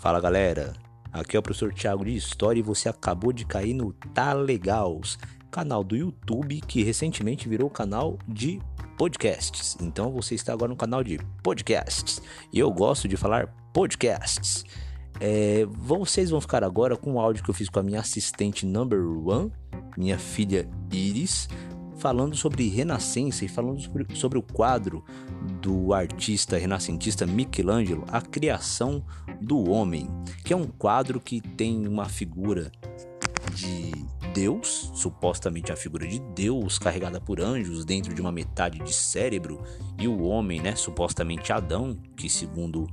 Fala galera, aqui é o professor Thiago de História e você acabou de cair no Tá Legals, canal do YouTube que recentemente virou canal de podcasts. Então você está agora no canal de podcasts e eu gosto de falar podcasts. É, vocês vão ficar agora com o áudio que eu fiz com a minha assistente number one, minha filha Iris, falando sobre Renascença e falando sobre, sobre o quadro do artista renascentista Michelangelo, A Criação do Homem, que é um quadro que tem uma figura de Deus, supostamente a figura de Deus carregada por anjos dentro de uma metade de cérebro, e o homem, né, supostamente Adão, que segundo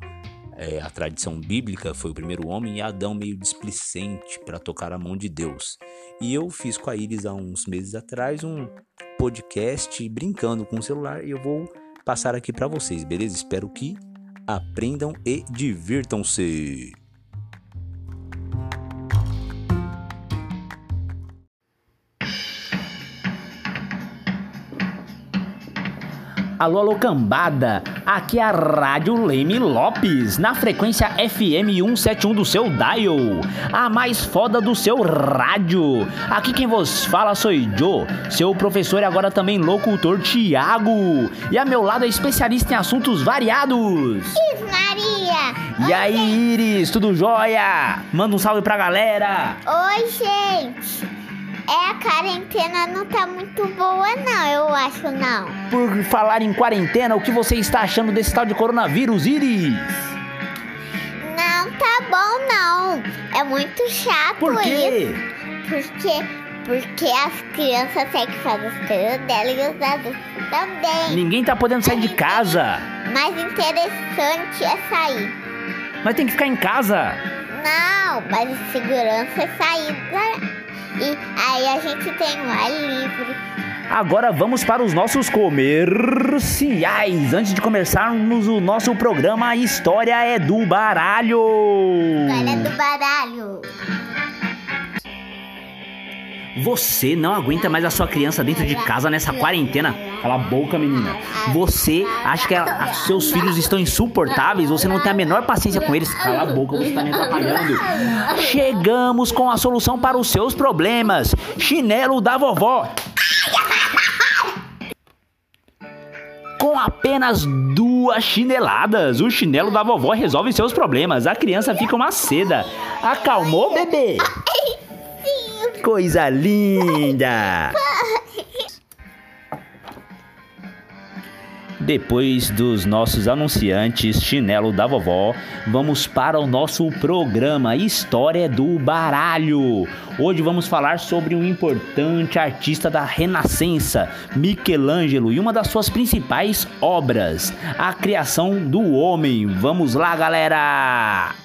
é, a tradição bíblica foi o primeiro homem, e Adão meio displicente para tocar a mão de Deus. E eu fiz com a Iris há uns meses atrás um podcast brincando com o celular e eu vou passar aqui para vocês, beleza? Espero que aprendam e divirtam-se. Alô, alô, cambada! Aqui é a Rádio Leme Lopes, na frequência FM 171 do seu dial, a mais foda do seu rádio. Aqui quem vos fala sou Joe, seu professor e agora também locutor Tiago. E a meu lado é especialista em assuntos variados. Iris Maria! E aí, Iris, tudo jóia? Manda um salve pra galera! Oi, gente! É, a quarentena não tá muito boa, não, eu acho, não. Por falar em quarentena, o que você está achando desse tal de coronavírus, Iris? Não tá bom, não. É muito chato Por quê? isso. Porque, porque as crianças têm que fazer as coisas dela e os adultos também. Ninguém tá podendo sair de casa. Mais interessante é sair. Mas tem que ficar em casa. Não, mas a segurança é sair. E aí a gente tem um ar livre. Agora vamos para os nossos comerciais. Antes de começarmos o nosso programa História é do Baralho. História do baralho. Você não aguenta mais a sua criança dentro de casa nessa quarentena. Cala a boca, menina. Você acha que a- seus filhos estão insuportáveis? Você não tem a menor paciência com eles? Cala a boca, você tá me atrapalhando. Chegamos com a solução para os seus problemas. Chinelo da vovó. Apenas duas chineladas, o chinelo da vovó resolve seus problemas. A criança fica uma seda. Acalmou, bebê? Coisa linda! Depois dos nossos anunciantes Chinelo da Vovó, vamos para o nosso programa História do Baralho. Hoje vamos falar sobre um importante artista da Renascença, Michelangelo, e uma das suas principais obras, A Criação do Homem. Vamos lá, galera!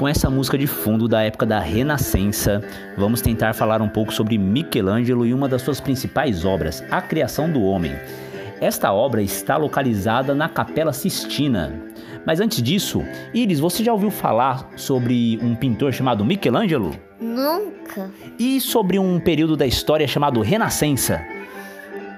Com essa música de fundo da época da Renascença, vamos tentar falar um pouco sobre Michelangelo e uma das suas principais obras, A Criação do Homem. Esta obra está localizada na Capela Sistina. Mas antes disso, Iris, você já ouviu falar sobre um pintor chamado Michelangelo? Nunca. E sobre um período da história chamado Renascença?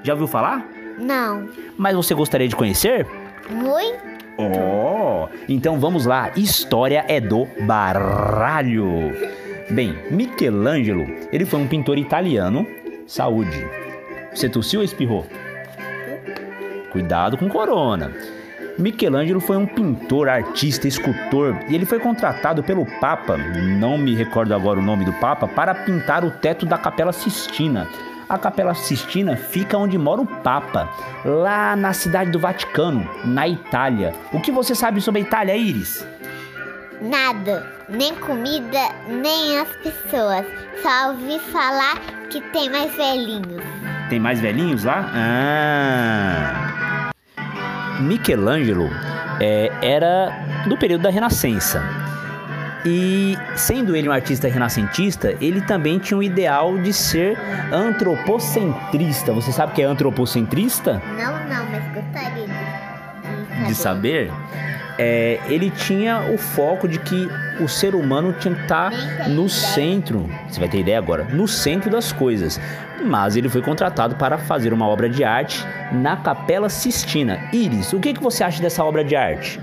Já ouviu falar? Não. Mas você gostaria de conhecer? Muito. Oh, então vamos lá. História é do baralho. Bem, Michelangelo, ele foi um pintor italiano. Saúde. Você tossiu ou espirrou? Cuidado com corona. Michelangelo foi um pintor, artista, escultor e ele foi contratado pelo Papa, não me recordo agora o nome do Papa, para pintar o teto da Capela Sistina. A Capela Sistina fica onde mora o Papa, lá na cidade do Vaticano, na Itália. O que você sabe sobre a Itália, Iris? Nada. Nem comida, nem as pessoas. Só ouvi falar que tem mais velhinhos. Tem mais velhinhos lá? Ah! Michelangelo é, era do período da Renascença. E sendo ele um artista renascentista, ele também tinha o ideal de ser antropocentrista. Você sabe o que é antropocentrista? Não, não, mas gostaria de, De saber? é, ele tinha o foco de que o ser humano tinha que estar no centro. Você vai ter ideia agora? No centro das coisas. Mas ele foi contratado para fazer uma obra de arte na Capela Sistina. Iris, o que, que você acha dessa obra de arte?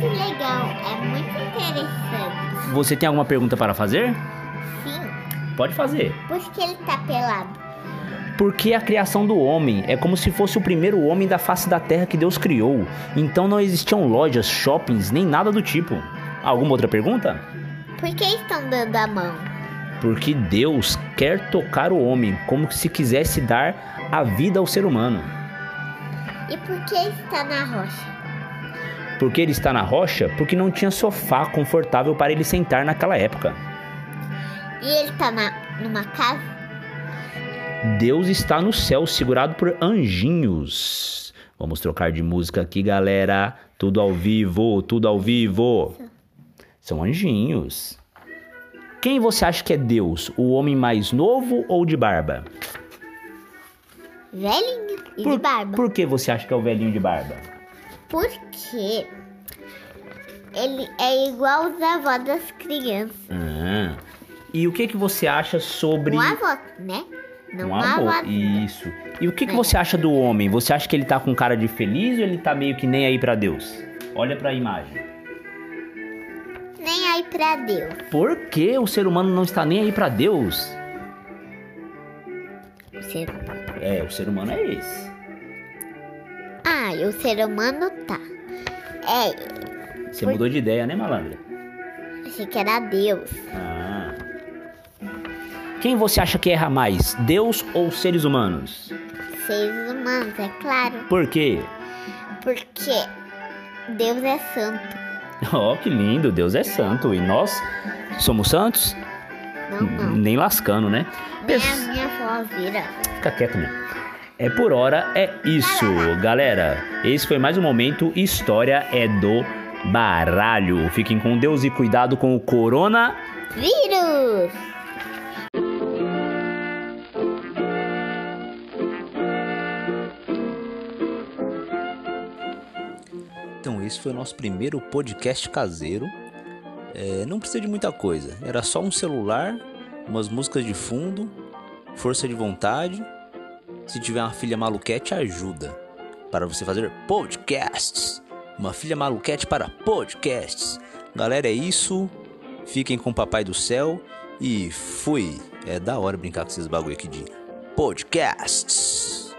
Muito legal, é muito interessante. Você tem alguma pergunta para fazer? Sim, Pode fazer. por que ele tá pelado? Porque a criação do homem é como se fosse o primeiro homem da face da terra que Deus criou. Então não existiam lojas, shoppings, nem nada do tipo. Alguma outra pergunta? Por que estão dando a mão? Porque Deus quer tocar o homem como se quisesse dar a vida ao ser humano. E por que está na rocha? Porque ele está na rocha? Porque não tinha sofá confortável para ele sentar naquela época. E ele tá na, numa casa? Deus está no céu, segurado por anjinhos. Vamos trocar de música aqui, galera. Tudo ao vivo, tudo ao vivo. São anjinhos. Quem você acha que é Deus? O homem mais novo ou de barba? Velhinho e por, de barba. Por que você acha que é o velhinho de barba? Porque ele é igual os avós das crianças. Ah. E o que que você acha sobre Um avó, né? Não um avô? avó. Isso. E o que que É. você acha do homem? Você acha que ele tá com cara de feliz ou ele tá meio que nem aí pra Deus? Olha pra imagem. Nem aí pra Deus. Por que o ser humano não está nem aí pra Deus? O ser... É, o ser humano é esse. E o ser humano tá. É, Você Por- mudou de ideia, né, malandra? achei que era Deus. Ah. Quem você acha que erra mais, Deus ou seres humanos? Seres humanos, é claro. Por quê? Porque Deus é santo. Oh, que lindo, Deus é santo. E nós somos santos? Não, não. Nem lascando, né? Nem Pes- a minha avó vira. Fica quieto mesmo. É por hora, é isso, galera. Esse foi mais um momento. História é do baralho. Fiquem com Deus e cuidado com o corona. Vírus! Então, esse foi o nosso primeiro podcast caseiro. É, não precisa de muita coisa. Era só um celular, umas músicas de fundo, força de vontade. Se tiver uma filha maluquete, ajuda. Para você fazer podcasts. Uma filha maluquete para podcasts. Galera, é isso. Fiquem com o Papai do Céu. E fui. É da hora brincar com esses bagulho aqui de podcasts.